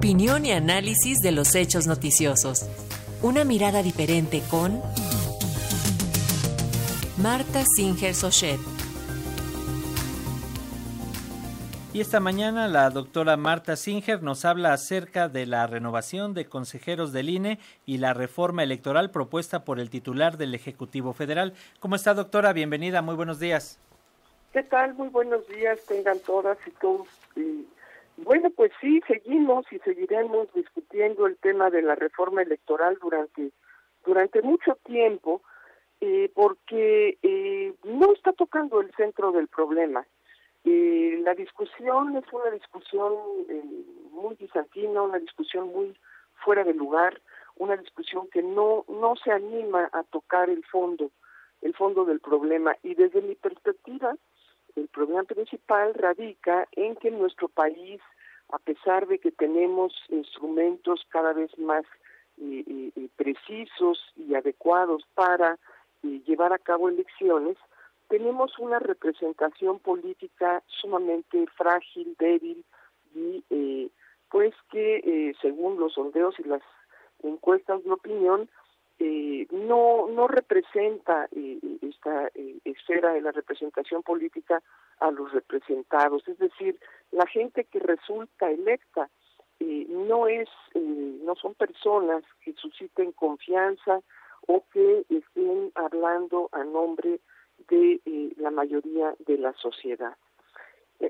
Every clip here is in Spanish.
Opinión y análisis de los hechos noticiosos. Una mirada diferente con Marta Singer Sochet. Y esta mañana la doctora Marta Singer nos habla acerca de la renovación de consejeros del INE y la reforma electoral propuesta por el titular del Ejecutivo Federal. ¿Cómo está, doctora? Bienvenida, muy buenos días. ¿Qué tal? Muy buenos días, tengan todas y todos. Bueno, pues sí, seguimos y seguiremos discutiendo el tema de la reforma electoral durante, durante mucho tiempo, eh, porque eh, no está tocando el centro del problema. Eh, la discusión es una discusión muy bizantina, una discusión muy fuera de lugar, una discusión que no, no se anima a tocar el fondo, el fondo del problema. Y desde mi perspectiva, el problema principal radica en que nuestro país, a pesar de que tenemos instrumentos cada vez más eh, eh, eh, precisos y adecuados para llevar a cabo elecciones, tenemos una representación política sumamente frágil, débil y pues que según los sondeos y las encuestas de opinión eh, no no representa eh, esta eh, esfera de la representación política a los representados. Es decir la gente que resulta electa no es no son personas que susciten confianza o que estén hablando a nombre de la mayoría de la sociedad.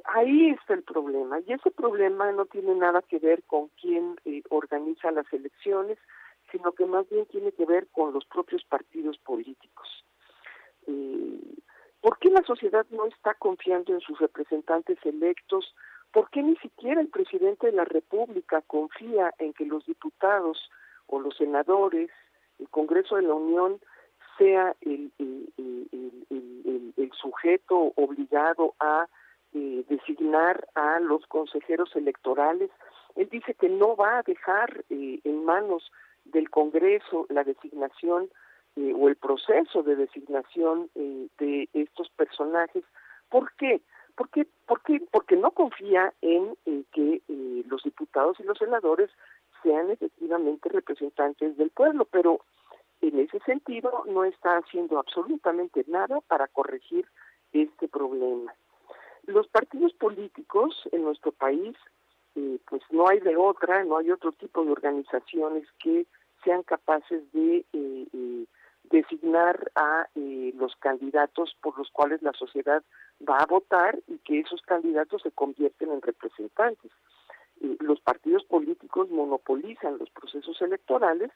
Ahí está el problema y ese problema no tiene nada que ver con quién organiza las elecciones sino que más bien tiene que ver con los propios partidos políticos. Eh, ¿Por qué la sociedad no está confiando en sus representantes electos? ¿Por qué ni siquiera el presidente de la República confía en que los diputados o los senadores, el Congreso de la Unión, sea el, sujeto obligado a eh, designar a los consejeros electorales? Él dice que no va a dejar eh, en manos del Congreso la designación eh, o el proceso de designación eh, de estos personajes. ¿Por qué? ¿Por qué? Porque no confía en que eh, los diputados y los senadores sean efectivamente representantes del pueblo, pero en ese sentido no está haciendo absolutamente nada para corregir este problema. Los partidos políticos en nuestro país pues no hay de otra, no hay otro tipo de organizaciones que sean capaces de eh, eh, designar a eh, los candidatos por los cuales la sociedad va a votar y que esos candidatos se convierten en representantes. los partidos políticos monopolizan los procesos electorales,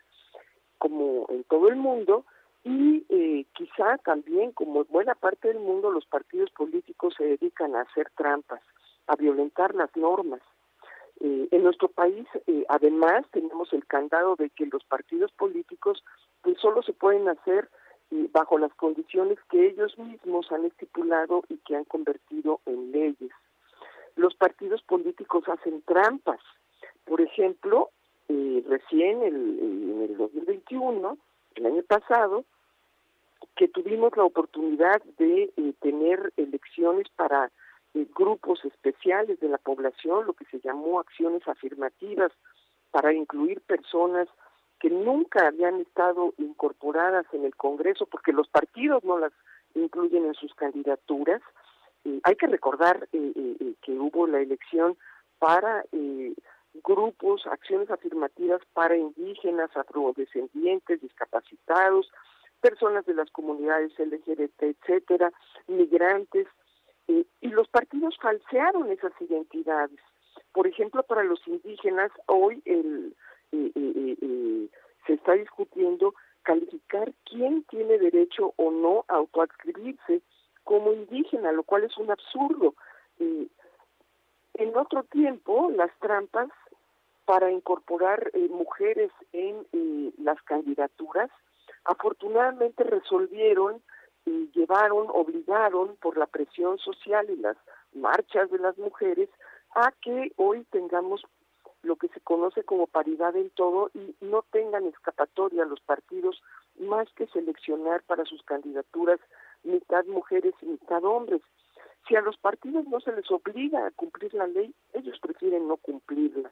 como en todo el mundo, y quizá también, como en buena parte del mundo, los partidos políticos se dedican a hacer trampas, a violentar las normas, eh, en nuestro país, eh, además, tenemos el candado de que los partidos políticos pues solo se pueden hacer eh, bajo las condiciones que ellos mismos han estipulado y que han convertido en leyes. Los partidos políticos hacen trampas. Por ejemplo, recién el, en el 2021, el año pasado, que tuvimos la oportunidad de tener elecciones para grupos especiales de la población, lo que se llamó acciones afirmativas para incluir personas que nunca habían estado incorporadas en el Congreso porque los partidos no las incluyen en sus candidaturas. Eh, hay que recordar eh, eh, que hubo la elección para grupos, acciones afirmativas para indígenas, afrodescendientes, discapacitados, personas de las comunidades LGBT, etcétera, migrantes, eh, y los partidos falsearon esas identidades. Por ejemplo, para los indígenas, hoy el, eh, eh, se está discutiendo calificar quién tiene derecho o no a autoadscribirse como indígena, lo cual es un absurdo. en otro tiempo, las trampas para incorporar mujeres en las candidaturas, afortunadamente resolvieron y llevaron, obligaron por la presión social y las marchas de las mujeres a que hoy tengamos lo que se conoce como paridad en todo y no tengan escapatoria los partidos más que seleccionar para sus candidaturas mitad mujeres y mitad hombres. Si a los partidos no se les obliga a cumplir la ley, ellos prefieren no cumplirla.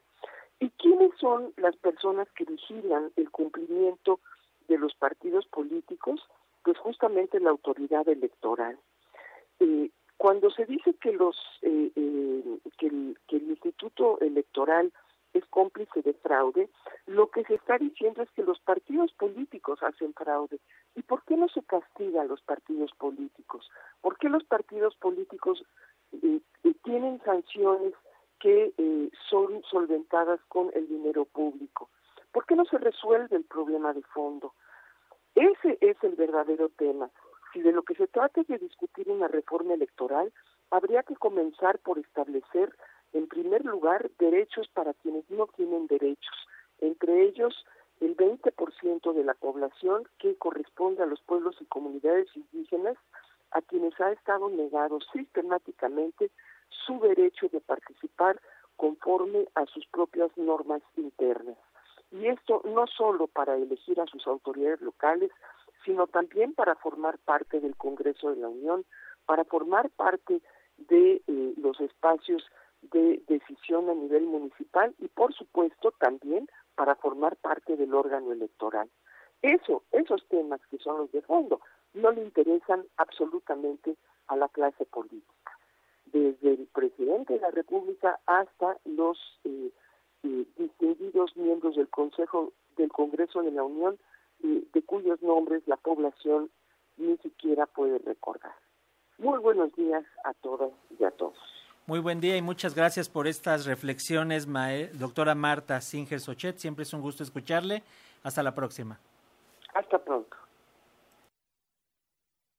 ¿Y quiénes son las personas que vigilan el cumplimiento de los partidos políticos? Pues justamente la autoridad electoral. Eh, cuando se dice que los eh, eh, que, el, Instituto Electoral es cómplice de fraude, lo que se está diciendo es que los partidos políticos hacen fraude. ¿Y por qué no se castiga a los partidos políticos? ¿Por qué los partidos políticos eh, eh, tienen sanciones que eh, son solventadas con el dinero público? ¿Por qué no se resuelve el problema de fondo? Ese es el verdadero tema. Si de lo que se trata es de discutir una reforma electoral, habría que comenzar por establecer en primer lugar, derechos para quienes no tienen derechos, entre ellos el 20% de la población que corresponde a los pueblos y comunidades indígenas a quienes ha estado negado sistemáticamente su derecho de participar conforme a sus propias normas internas. Y esto no solo para elegir a sus autoridades locales, sino también para formar parte del Congreso de la Unión, para formar parte de eh, los espacios de decisión a nivel municipal y por supuesto también para formar parte del órgano electoral. Eso, esos temas que son los de fondo, no le interesan absolutamente a la clase política. Desde el presidente de la República hasta los eh, eh, distinguidos miembros del Consejo del Congreso de la Unión, eh, de cuyos nombres la población ni siquiera puede recordar. Muy buenos días a todas y a todos. Muy buen día y muchas gracias por estas reflexiones, doctora Marta Singer Sochet. Siempre es un gusto escucharle. Hasta la próxima. Hasta pronto.